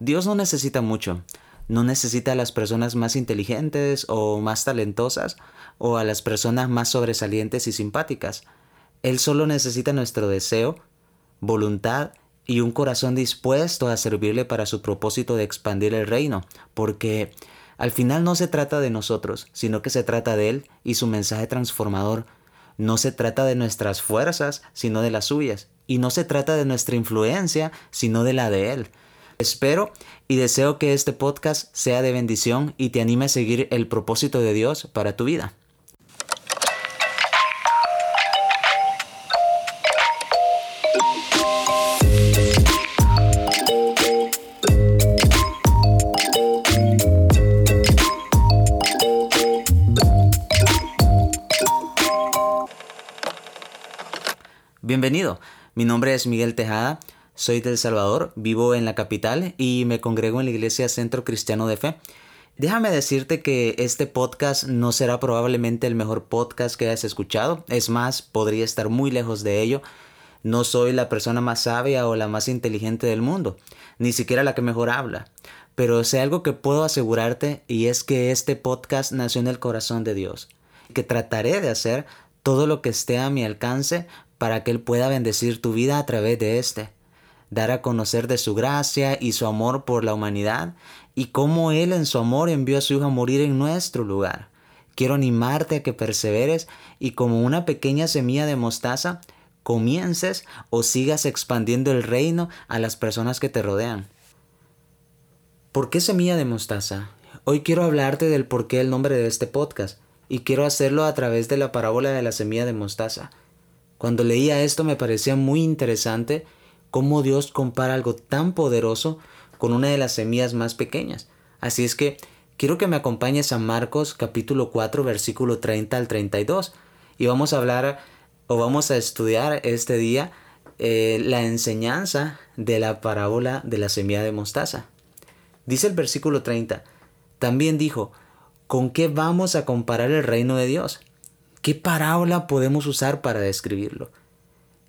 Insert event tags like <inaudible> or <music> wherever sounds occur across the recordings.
Dios no necesita mucho. No necesita a las personas más inteligentes o más talentosas o a las personas más sobresalientes y simpáticas. Él solo necesita nuestro deseo, voluntad y un corazón dispuesto a servirle para su propósito de expandir el reino, porque al final no se trata de nosotros, sino que se trata de Él y su mensaje transformador. No se trata de nuestras fuerzas, sino de las suyas. Y no se trata de nuestra influencia, sino de la de Él. Espero y deseo que este podcast sea de bendición y te anime a seguir el propósito de Dios para tu vida. Bienvenido, mi nombre es Miguel Tejada, soy de El Salvador, vivo en la capital y me congrego en la iglesia Centro Cristiano de Fe. Déjame decirte que este podcast no será probablemente el mejor podcast que hayas escuchado, es más, podría estar muy lejos de ello. No soy la persona más sabia o la más inteligente del mundo, ni siquiera la que mejor habla. Pero sé algo que puedo asegurarte y es que este podcast nació en el corazón de Dios, que trataré de hacer todo lo que esté a mi alcance para que Él pueda bendecir tu vida a través de este, dar a conocer de su gracia y su amor por la humanidad y cómo Él en su amor envió a su Hijo a morir en nuestro lugar. Quiero animarte a que perseveres y como una pequeña semilla de mostaza, comiences o sigas expandiendo el reino a las personas que te rodean. ¿Por qué semilla de mostaza? Hoy quiero hablarte del por qué el nombre de este podcast y quiero hacerlo a través de la parábola de la semilla de mostaza. Cuando leía esto me parecía muy interesante cómo Dios compara algo tan poderoso con una de las semillas más pequeñas. Así es que quiero que me acompañes a Marcos capítulo 4 versículo 30 al 32 y vamos a hablar o vamos a estudiar este día eh, la enseñanza de la parábola de la semilla de mostaza. Dice el versículo 30, también dijo, ¿con qué vamos a comparar el reino de Dios? ¿Qué parábola podemos usar para describirlo?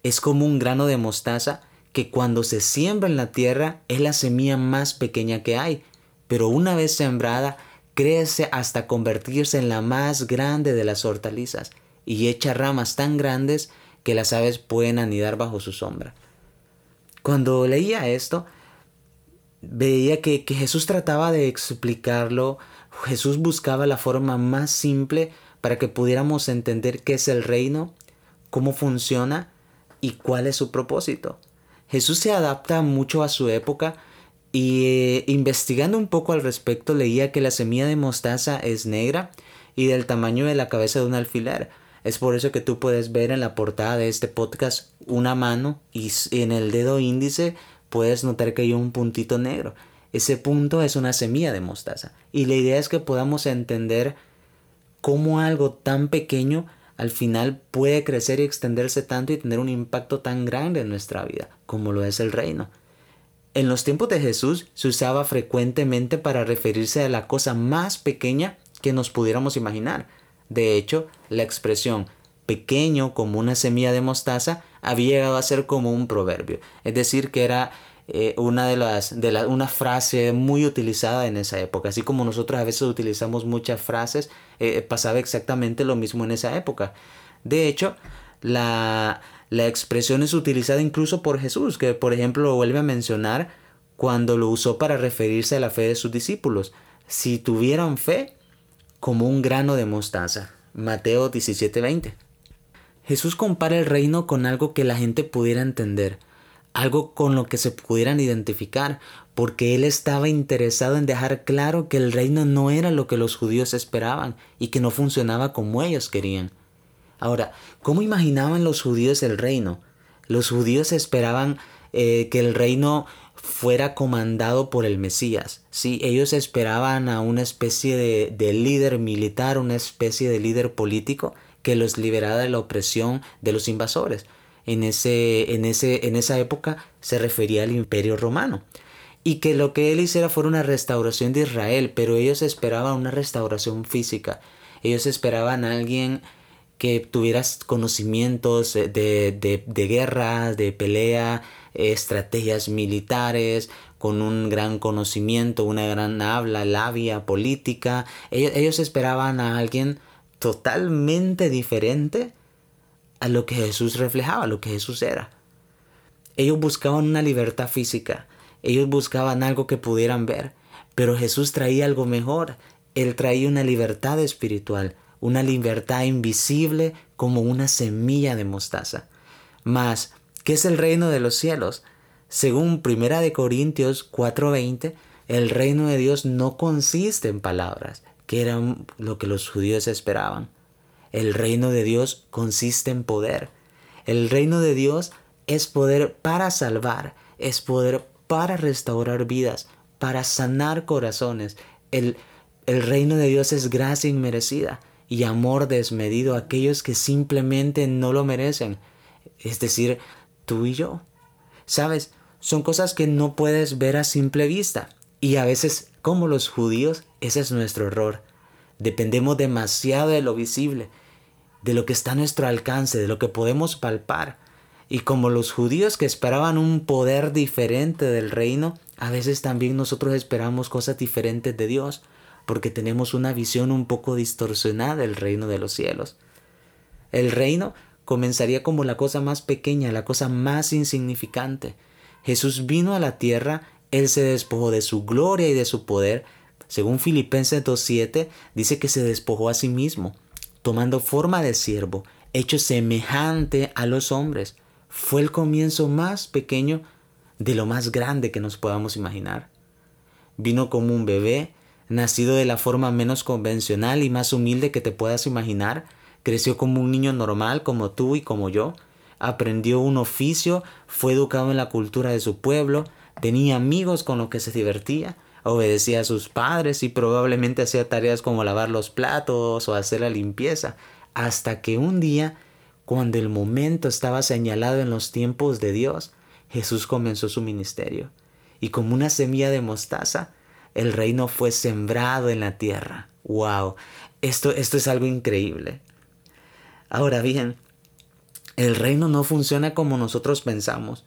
Es como un grano de mostaza que cuando se siembra en la tierra es la semilla más pequeña que hay, pero una vez sembrada crece hasta convertirse en la más grande de las hortalizas y echa ramas tan grandes que las aves pueden anidar bajo su sombra. Cuando leía esto, veía que, que Jesús trataba de explicarlo, Jesús buscaba la forma más simple para que pudiéramos entender qué es el reino, cómo funciona y cuál es su propósito. Jesús se adapta mucho a su época y eh, investigando un poco al respecto leía que la semilla de mostaza es negra y del tamaño de la cabeza de un alfiler. Es por eso que tú puedes ver en la portada de este podcast una mano y en el dedo índice puedes notar que hay un puntito negro. Ese punto es una semilla de mostaza. Y la idea es que podamos entender cómo algo tan pequeño al final puede crecer y extenderse tanto y tener un impacto tan grande en nuestra vida, como lo es el reino. En los tiempos de Jesús se usaba frecuentemente para referirse a la cosa más pequeña que nos pudiéramos imaginar. De hecho, la expresión pequeño como una semilla de mostaza había llegado a ser como un proverbio, es decir, que era eh, una de las, de la, una frase muy utilizada en esa época. Así como nosotros a veces utilizamos muchas frases, eh, pasaba exactamente lo mismo en esa época. De hecho, la, la expresión es utilizada incluso por Jesús, que por ejemplo lo vuelve a mencionar cuando lo usó para referirse a la fe de sus discípulos. Si tuvieran fe como un grano de mostaza. Mateo 17:20. Jesús compara el reino con algo que la gente pudiera entender algo con lo que se pudieran identificar, porque él estaba interesado en dejar claro que el reino no era lo que los judíos esperaban y que no funcionaba como ellos querían. Ahora, ¿cómo imaginaban los judíos el reino? Los judíos esperaban eh, que el reino fuera comandado por el Mesías. Sí, ellos esperaban a una especie de, de líder militar, una especie de líder político que los liberara de la opresión de los invasores en, ese, en, ese, en esa época se refería al imperio romano. Y que lo que él hiciera fuera una restauración de Israel, pero ellos esperaban una restauración física. Ellos esperaban a alguien que tuviera conocimientos de, de, de guerra, de pelea, estrategias militares, con un gran conocimiento, una gran habla, labia, política. Ellos, ellos esperaban a alguien totalmente diferente a lo que Jesús reflejaba, a lo que Jesús era. Ellos buscaban una libertad física, ellos buscaban algo que pudieran ver, pero Jesús traía algo mejor. Él traía una libertad espiritual, una libertad invisible como una semilla de mostaza. Mas, ¿qué es el reino de los cielos? Según 1 de Corintios 4:20, el reino de Dios no consiste en palabras, que era lo que los judíos esperaban. El reino de Dios consiste en poder. El reino de Dios es poder para salvar, es poder para restaurar vidas, para sanar corazones. El, el reino de Dios es gracia inmerecida y amor desmedido a aquellos que simplemente no lo merecen. Es decir, tú y yo. Sabes, son cosas que no puedes ver a simple vista. Y a veces, como los judíos, ese es nuestro error. Dependemos demasiado de lo visible, de lo que está a nuestro alcance, de lo que podemos palpar. Y como los judíos que esperaban un poder diferente del reino, a veces también nosotros esperamos cosas diferentes de Dios, porque tenemos una visión un poco distorsionada del reino de los cielos. El reino comenzaría como la cosa más pequeña, la cosa más insignificante. Jesús vino a la tierra, Él se despojó de su gloria y de su poder. Según Filipenses 2.7, dice que se despojó a sí mismo, tomando forma de siervo, hecho semejante a los hombres. Fue el comienzo más pequeño de lo más grande que nos podamos imaginar. Vino como un bebé, nacido de la forma menos convencional y más humilde que te puedas imaginar, creció como un niño normal como tú y como yo, aprendió un oficio, fue educado en la cultura de su pueblo, tenía amigos con los que se divertía, obedecía a sus padres y probablemente hacía tareas como lavar los platos o hacer la limpieza, hasta que un día cuando el momento estaba señalado en los tiempos de Dios, Jesús comenzó su ministerio. Y como una semilla de mostaza, el reino fue sembrado en la tierra. ¡Wow! Esto, esto es algo increíble. Ahora bien, el reino no funciona como nosotros pensamos.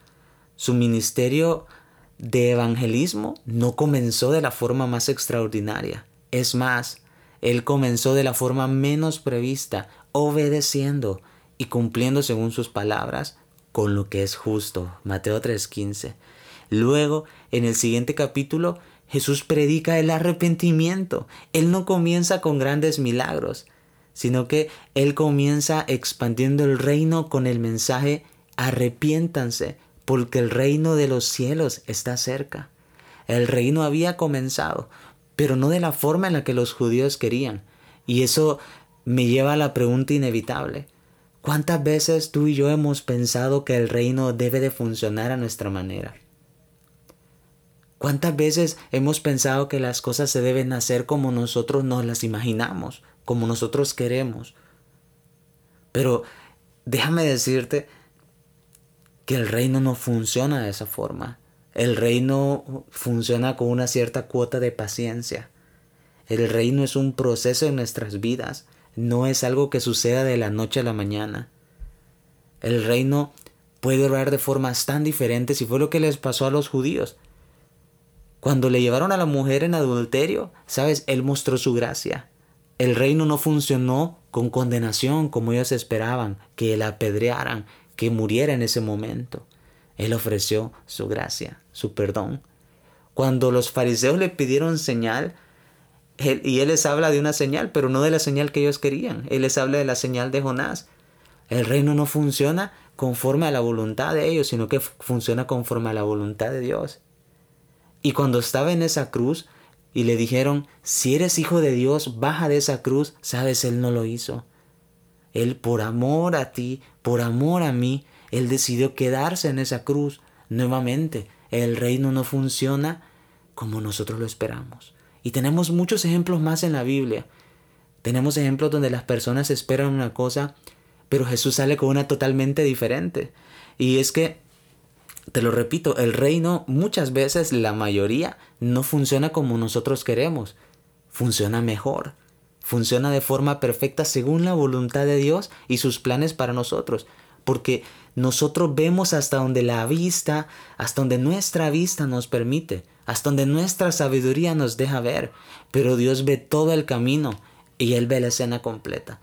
Su ministerio de evangelismo no comenzó de la forma más extraordinaria. Es más, él comenzó de la forma menos prevista, obedeciendo, y cumpliendo según sus palabras con lo que es justo. Mateo 3:15. Luego, en el siguiente capítulo, Jesús predica el arrepentimiento. Él no comienza con grandes milagros, sino que Él comienza expandiendo el reino con el mensaje arrepiéntanse, porque el reino de los cielos está cerca. El reino había comenzado, pero no de la forma en la que los judíos querían. Y eso me lleva a la pregunta inevitable. ¿Cuántas veces tú y yo hemos pensado que el reino debe de funcionar a nuestra manera? ¿Cuántas veces hemos pensado que las cosas se deben hacer como nosotros nos las imaginamos, como nosotros queremos? Pero déjame decirte que el reino no funciona de esa forma. El reino funciona con una cierta cuota de paciencia. El reino es un proceso en nuestras vidas no es algo que suceda de la noche a la mañana. El reino puede obrar de formas tan diferentes y fue lo que les pasó a los judíos. Cuando le llevaron a la mujer en adulterio, sabes, él mostró su gracia. El reino no funcionó con condenación como ellos esperaban, que la apedrearan, que muriera en ese momento. Él ofreció su gracia, su perdón. Cuando los fariseos le pidieron señal, y él les habla de una señal, pero no de la señal que ellos querían. Él les habla de la señal de Jonás. El reino no funciona conforme a la voluntad de ellos, sino que funciona conforme a la voluntad de Dios. Y cuando estaba en esa cruz y le dijeron, si eres hijo de Dios, baja de esa cruz, sabes, él no lo hizo. Él por amor a ti, por amor a mí, él decidió quedarse en esa cruz. Nuevamente, el reino no funciona como nosotros lo esperamos. Y tenemos muchos ejemplos más en la Biblia. Tenemos ejemplos donde las personas esperan una cosa, pero Jesús sale con una totalmente diferente. Y es que, te lo repito, el reino muchas veces, la mayoría, no funciona como nosotros queremos. Funciona mejor. Funciona de forma perfecta según la voluntad de Dios y sus planes para nosotros. Porque nosotros vemos hasta donde la vista, hasta donde nuestra vista nos permite, hasta donde nuestra sabiduría nos deja ver, pero Dios ve todo el camino y Él ve la escena completa.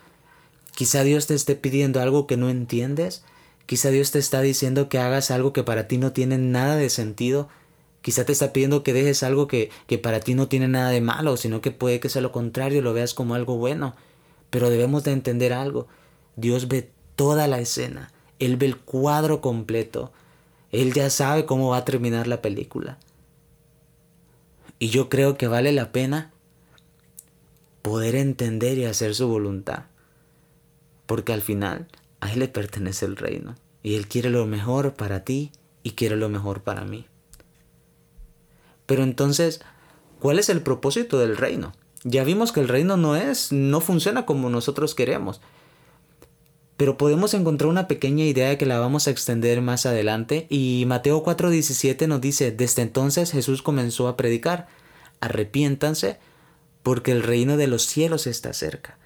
Quizá Dios te esté pidiendo algo que no entiendes, quizá Dios te está diciendo que hagas algo que para ti no tiene nada de sentido, quizá te está pidiendo que dejes algo que, que para ti no tiene nada de malo, sino que puede que sea lo contrario, lo veas como algo bueno. Pero debemos de entender algo, Dios ve toda la escena, Él ve el cuadro completo, Él ya sabe cómo va a terminar la película. Y yo creo que vale la pena poder entender y hacer su voluntad. Porque al final a Él le pertenece el reino. Y Él quiere lo mejor para ti y quiere lo mejor para mí. Pero entonces, ¿cuál es el propósito del reino? Ya vimos que el reino no es, no funciona como nosotros queremos. Pero podemos encontrar una pequeña idea que la vamos a extender más adelante y Mateo 4:17 nos dice, desde entonces Jesús comenzó a predicar, arrepiéntanse porque el reino de los cielos está cerca.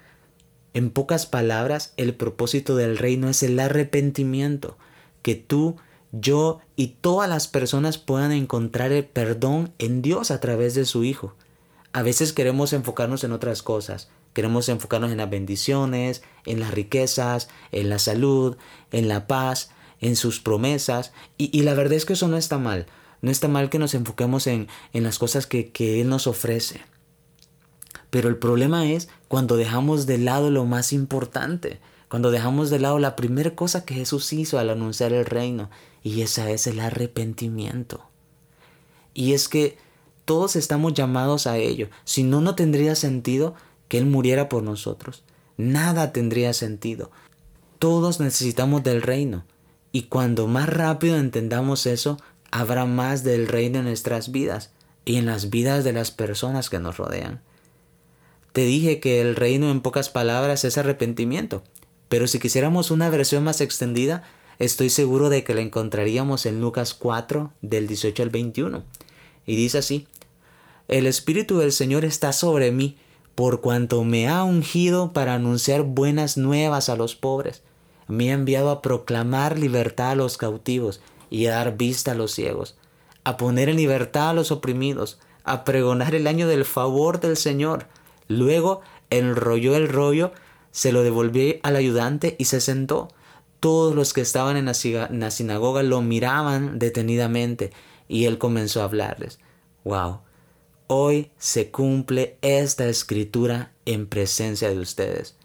En pocas palabras, el propósito del reino es el arrepentimiento, que tú, yo y todas las personas puedan encontrar el perdón en Dios a través de su Hijo. A veces queremos enfocarnos en otras cosas, queremos enfocarnos en las bendiciones, en las riquezas, en la salud, en la paz, en sus promesas, y, la verdad es que eso no está mal, no está mal que nos enfoquemos en, en las cosas que, que Él nos ofrece. Pero el problema es cuando dejamos de lado lo más importante, cuando dejamos de lado la primera cosa que Jesús hizo al anunciar el reino, y esa es el arrepentimiento. Y es que todos estamos llamados a ello, si no, no tendría sentido que Él muriera por nosotros. Nada tendría sentido. Todos necesitamos del reino, y cuando más rápido entendamos eso, habrá más del reino en nuestras vidas y en las vidas de las personas que nos rodean. Te dije que el reino en pocas palabras es arrepentimiento, pero si quisiéramos una versión más extendida, estoy seguro de que la encontraríamos en Lucas 4 del 18 al 21. Y dice así, El Espíritu del Señor está sobre mí, por cuanto me ha ungido para anunciar buenas nuevas a los pobres. Me ha enviado a proclamar libertad a los cautivos y a dar vista a los ciegos, a poner en libertad a los oprimidos, a pregonar el año del favor del Señor Luego enrolló el rollo, se lo devolvió al ayudante y se sentó. Todos los que estaban en la, sinagoga lo miraban detenidamente y él comenzó a hablarles. ¡Wow! Hoy se cumple esta escritura en presencia de ustedes.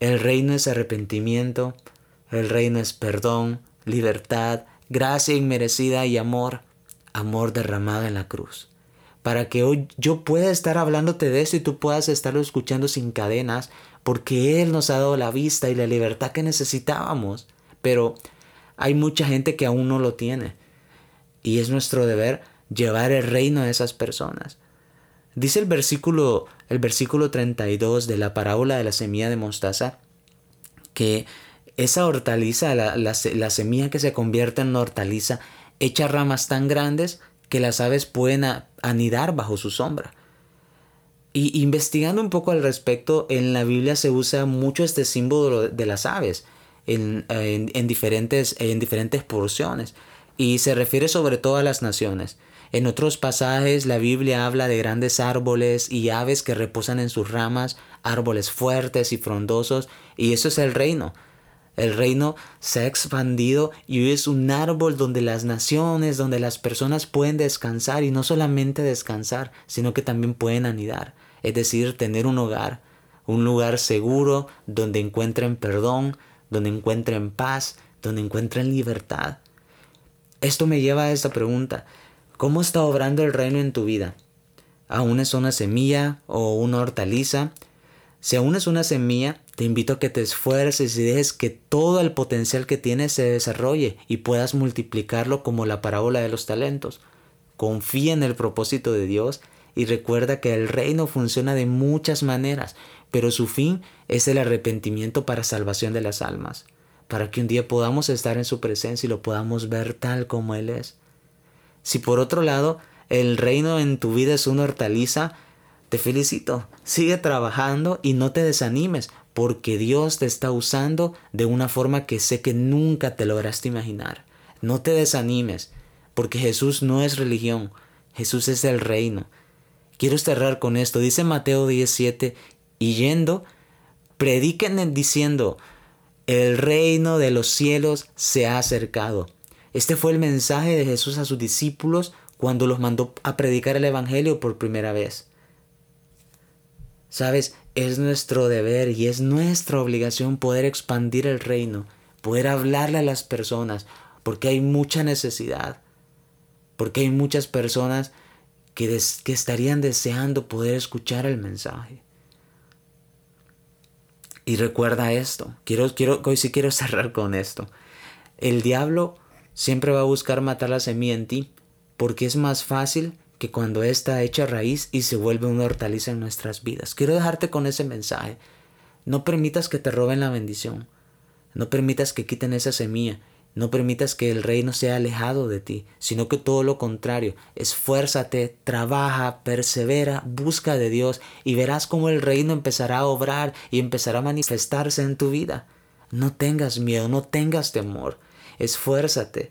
El reino es arrepentimiento, el reino es perdón, libertad, gracia inmerecida y amor, amor derramado en la cruz para que hoy yo pueda estar hablándote de eso y tú puedas estarlo escuchando sin cadenas, porque Él nos ha dado la vista y la libertad que necesitábamos. Pero hay mucha gente que aún no lo tiene. Y es nuestro deber llevar el reino a esas personas. Dice el versículo, el versículo 32 de la parábola de la semilla de mostaza que esa hortaliza, la, la semilla que se convierte en hortaliza, echa ramas tan grandes que las aves pueden anidar bajo su sombra. Y investigando un poco al respecto, en la Biblia se usa mucho este símbolo de las aves en, diferentes, en diferentes porciones y se refiere sobre todo a las naciones. En otros pasajes la Biblia habla de grandes árboles y aves que reposan en sus ramas, árboles fuertes y frondosos, y eso es el reino. El reino se ha expandido y es un árbol donde las naciones, donde las personas pueden descansar y no solamente descansar, sino que también pueden anidar, es decir, tener un hogar, un lugar seguro donde encuentren perdón, donde encuentren paz, donde encuentren libertad. Esto me lleva a esta pregunta, ¿cómo está obrando el reino en tu vida? ¿Aún es una semilla o una hortaliza? Si aún es una semilla, te invito a que te esfuerces y dejes que todo el potencial que tienes se desarrolle y puedas multiplicarlo como la parábola de los talentos. Confía en el propósito de Dios y recuerda que el reino funciona de muchas maneras, pero su fin es el arrepentimiento para salvación de las almas, para que un día podamos estar en su presencia y lo podamos ver tal como Él es. Si por otro lado el reino en tu vida es una hortaliza, te felicito, sigue trabajando y no te desanimes, porque Dios te está usando de una forma que sé que nunca te lograste imaginar. No te desanimes, porque Jesús no es religión, Jesús es el reino. Quiero cerrar con esto. Dice Mateo 17, y yendo, prediquen diciendo, el reino de los cielos se ha acercado. Este fue el mensaje de Jesús a sus discípulos cuando los mandó a predicar el Evangelio por primera vez. Sabes, es nuestro deber y es nuestra obligación poder expandir el reino, poder hablarle a las personas, porque hay mucha necesidad, porque hay muchas personas que, que estarían deseando poder escuchar el mensaje. Y recuerda esto, quiero, quiero, hoy sí quiero <laughs> cerrar con esto. El diablo siempre va a buscar matar la semilla en ti, porque es más fácil que cuando ésta echa raíz y se vuelve una hortaliza en nuestras vidas. Quiero dejarte con ese mensaje. No permitas que te roben la bendición. No permitas que quiten esa semilla. No permitas que el reino sea alejado de ti, sino que todo lo contrario. Esfuérzate, trabaja, persevera, busca de Dios y verás cómo el reino empezará a obrar y empezará a manifestarse en tu vida. No tengas miedo, no tengas temor. Esfuérzate.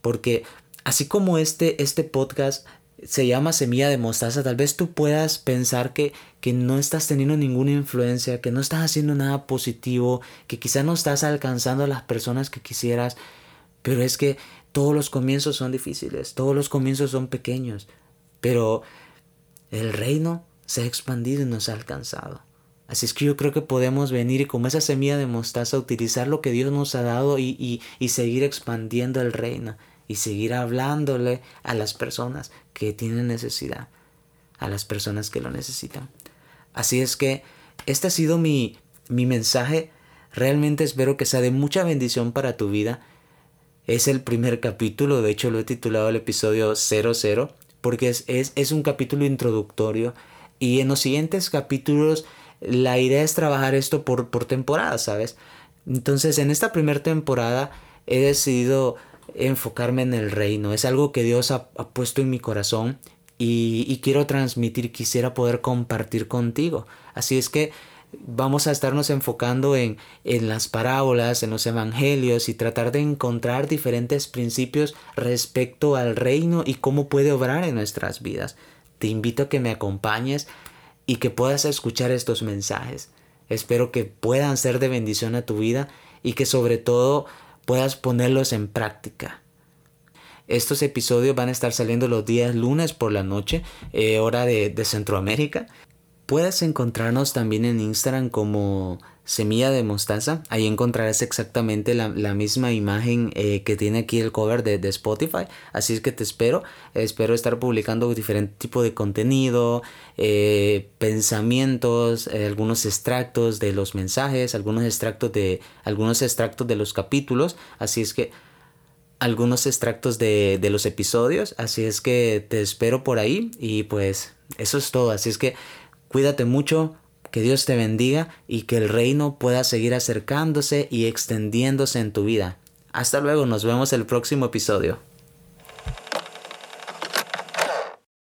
Porque así como este, este podcast se llama semilla de mostaza, tal vez tú puedas pensar que, que no estás teniendo ninguna influencia, que no estás haciendo nada positivo, que quizá no estás alcanzando a las personas que quisieras, pero es que todos los comienzos son difíciles, todos los comienzos son pequeños, pero el reino se ha expandido y nos ha alcanzado. Así es que yo creo que podemos venir y como esa semilla de mostaza utilizar lo que Dios nos ha dado y, y, y seguir expandiendo el reino y seguir hablándole a las personas que tienen necesidad, a las personas que lo necesitan. Así es que este ha sido mi, mi mensaje. Realmente espero que sea de mucha bendición para tu vida. Es el primer capítulo, de hecho lo he titulado el episodio 00, porque es, es, es un capítulo introductorio y en los siguientes capítulos la idea es trabajar esto por, por temporada, ¿sabes? Entonces en esta primera temporada he decidido enfocarme en el reino. Es algo que Dios ha, puesto en mi corazón y, quiero transmitir, quisiera poder compartir contigo. Así es que vamos a estarnos enfocando en, en las parábolas, en los evangelios y tratar de encontrar diferentes principios respecto al reino y cómo puede obrar en nuestras vidas. Te invito a que me acompañes y que puedas escuchar estos mensajes. Espero que puedan ser de bendición a tu vida y que sobre todo puedas ponerlos en práctica. Estos episodios van a estar saliendo los días lunes por la noche, eh, hora de, Centroamérica. Puedes encontrarnos también en Instagram como Semilla de Mostaza. Ahí encontrarás exactamente la, misma imagen eh, que tiene aquí el cover de, de, Spotify. Así es que te espero. Espero estar publicando diferente tipo de contenido, eh, pensamientos, eh, algunos extractos de los mensajes, algunos extractos de, algunos extractos de los capítulos. Así es que algunos extractos de, de los episodios. Así es que te espero por ahí. Y pues eso es todo. Así es que cuídate mucho que Dios te bendiga y que el reino pueda seguir acercándose y extendiéndose en tu vida. Hasta luego, nos vemos el próximo episodio.